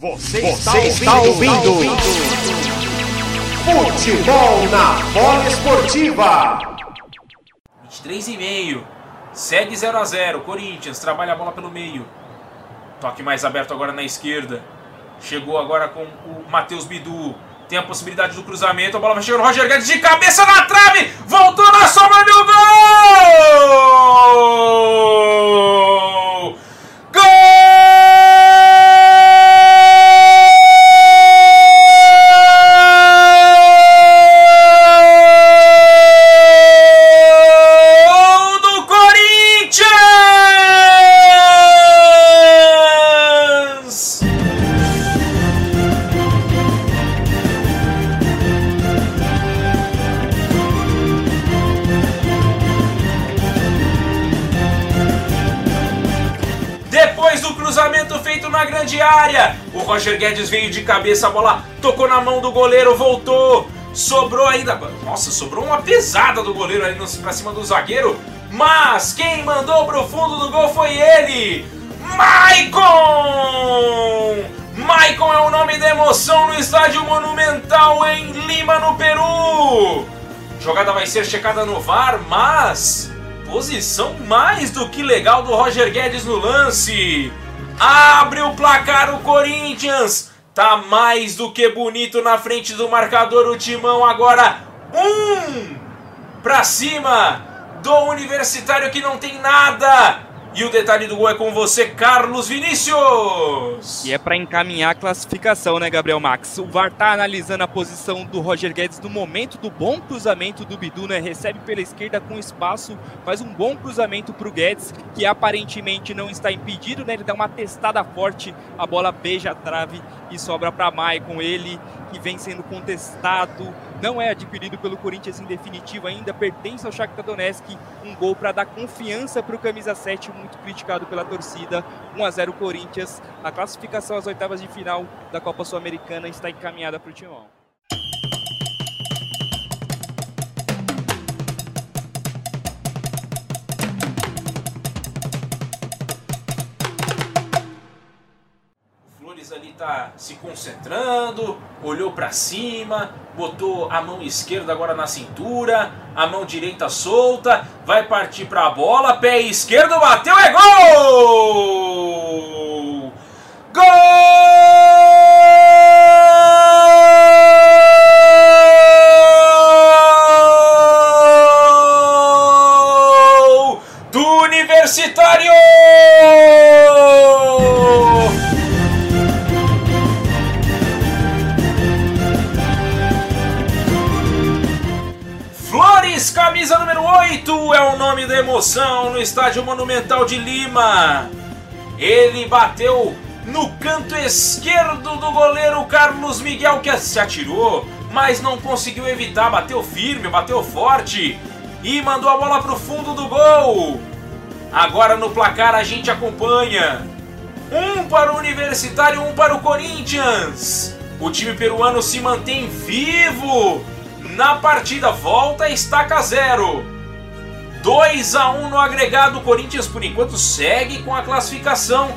Você, Você está, ouvindo, ouvindo. Futebol na bola esportiva. 23 e meio. Segue 0 a 0 Corinthians trabalha a bola pelo meio. Toque mais aberto agora na esquerda. Chegou agora com o Matheus Bidu. Tem a possibilidade do cruzamento. A bola vai chegar no Roger Guedes de cabeça na trave. Voltou na sobra do gol! Grande área. O Roger Guedes veio de cabeça, a bola tocou na mão do goleiro, voltou. Sobrou ainda. Nossa, sobrou uma pesada do goleiro ali pra cima do zagueiro. Mas quem mandou pro fundo do gol foi ele! Maicon! Maicon é o nome da emoção no estádio Monumental em Lima, no Peru. Jogada vai ser checada no VAR, mas posição mais do que legal do Roger Guedes no lance. Abre o placar o Corinthians. Tá mais do que bonito na frente do marcador o Timão agora. Um pra cima do Universitário que não tem nada. E o detalhe do gol é com você, Carlos Vinícius. E é para encaminhar a classificação, né, Gabriel Max? O VAR tá analisando a posição do Roger Guedes no momento do bom cruzamento do Bidu, né? Recebe pela esquerda com espaço, faz um bom cruzamento para o Guedes, que aparentemente não está impedido, né? Ele dá uma testada forte, a bola beija a trave e sobra para Maicon. Ele que vem sendo contestado, não é adquirido pelo Corinthians em definitivo ainda, pertence ao Shakhtar Donetsk, um gol para dar confiança para o camisa 7, muito criticado pela torcida, 1 a 0 Corinthians, a classificação às oitavas de final da Copa Sul-Americana está encaminhada para o Timão. ali tá se concentrando, olhou para cima, botou a mão esquerda agora na cintura, a mão direita solta, vai partir para a bola, pé esquerdo bateu, é gol! Gol! Emoção no Estádio Monumental de Lima. Ele bateu no canto esquerdo do goleiro Carlos Miguel, que se atirou, mas não conseguiu evitar. Bateu firme, bateu forte e mandou a bola para o fundo do gol. Agora no placar a gente acompanha. Um para o Universitário, um para o Corinthians. O time peruano se mantém vivo na partida. Volta estaca zero. 2 a 1 no agregado. O Corinthians, por enquanto, segue com a classificação,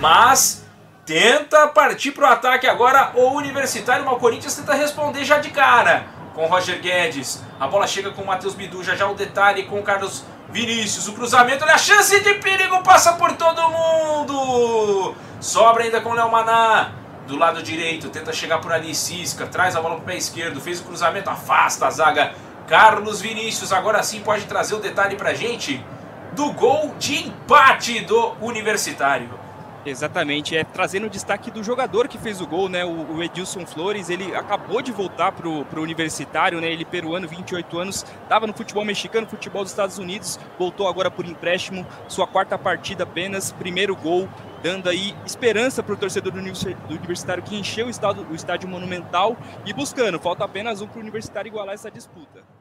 mas tenta partir para o ataque agora. O Universitário, mas o Corinthians tenta responder já de cara com Roger Guedes. A bola chega com o Matheus Bidu, já já o detalhe com o Carlos Vinícius. O cruzamento, olha a chance de perigo, passa por todo mundo. Sobra ainda com o Léo Maná. Do lado direito, tenta chegar por ali, Cisca, traz a bola para o pé esquerdo, fez o cruzamento, afasta a zaga Carlos Vinícius agora sim pode trazer o detalhe pra gente do gol de empate do Universitário. Exatamente, é trazendo o destaque do jogador que fez o gol, né? O, o Edilson Flores, ele acabou de voltar pro, pro universitário, né? Ele peruano, 28 anos, estava no futebol mexicano, futebol dos Estados Unidos, voltou agora por empréstimo, sua quarta partida apenas, primeiro gol, dando aí esperança para o torcedor do universitário que encheu o estádio, o estádio monumental e buscando, falta apenas um para o universitário igualar essa disputa.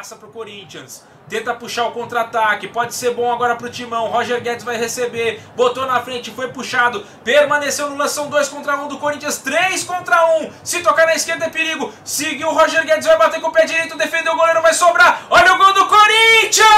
Graça pro Corinthians. Tenta puxar o contra-ataque, pode ser bom agora pro Timão. Roger Guedes vai receber, botou na frente, foi puxado, permaneceu no lance, são 2 contra 1 um do Corinthians, 3 contra 1. Um. Se tocar na esquerda é perigo. Seguiu o Roger Guedes, vai bater com o pé direito, defendeu o goleiro, vai sobrar. Olha o gol do Corinthians!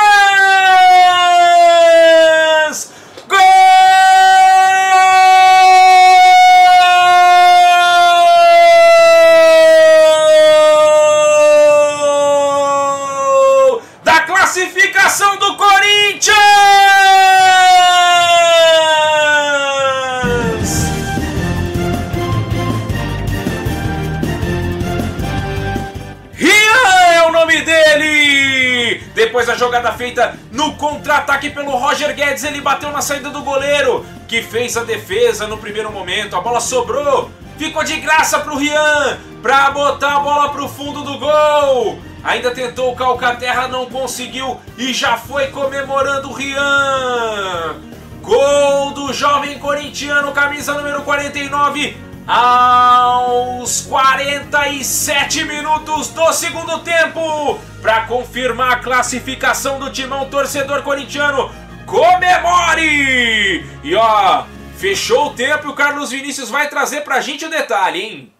Depois da jogada feita no contra-ataque pelo Roger Guedes, ele bateu na saída do goleiro, que fez a defesa no primeiro momento. A bola sobrou, ficou de graça pro Rian, pra botar a bola pro fundo do gol. Ainda tentou o Calcaterra, não conseguiu e já foi comemorando o Rian. Gol do jovem corintiano, camisa número 49, aos 47 minutos do segundo tempo para confirmar a classificação do timão torcedor corintiano. Comemore! E ó, fechou o tempo e o Carlos Vinícius vai trazer pra gente o detalhe, hein?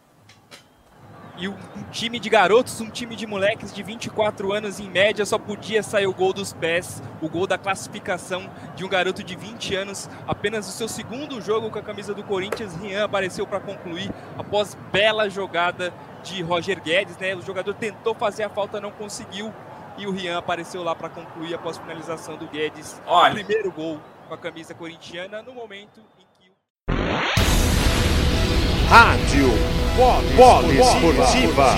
E um time de garotos, um time de moleques de 24 anos em média, só podia sair o gol dos pés, o gol da classificação de um garoto de 20 anos. Apenas o seu segundo jogo com a camisa do Corinthians, Rian apareceu para concluir após bela jogada de Roger Guedes, né? O jogador tentou fazer a falta, não conseguiu. E o Rian apareceu lá para concluir após finalização do Guedes. Olha. O primeiro gol com a camisa corintiana no momento em que o. Rádio Polo Esportiva.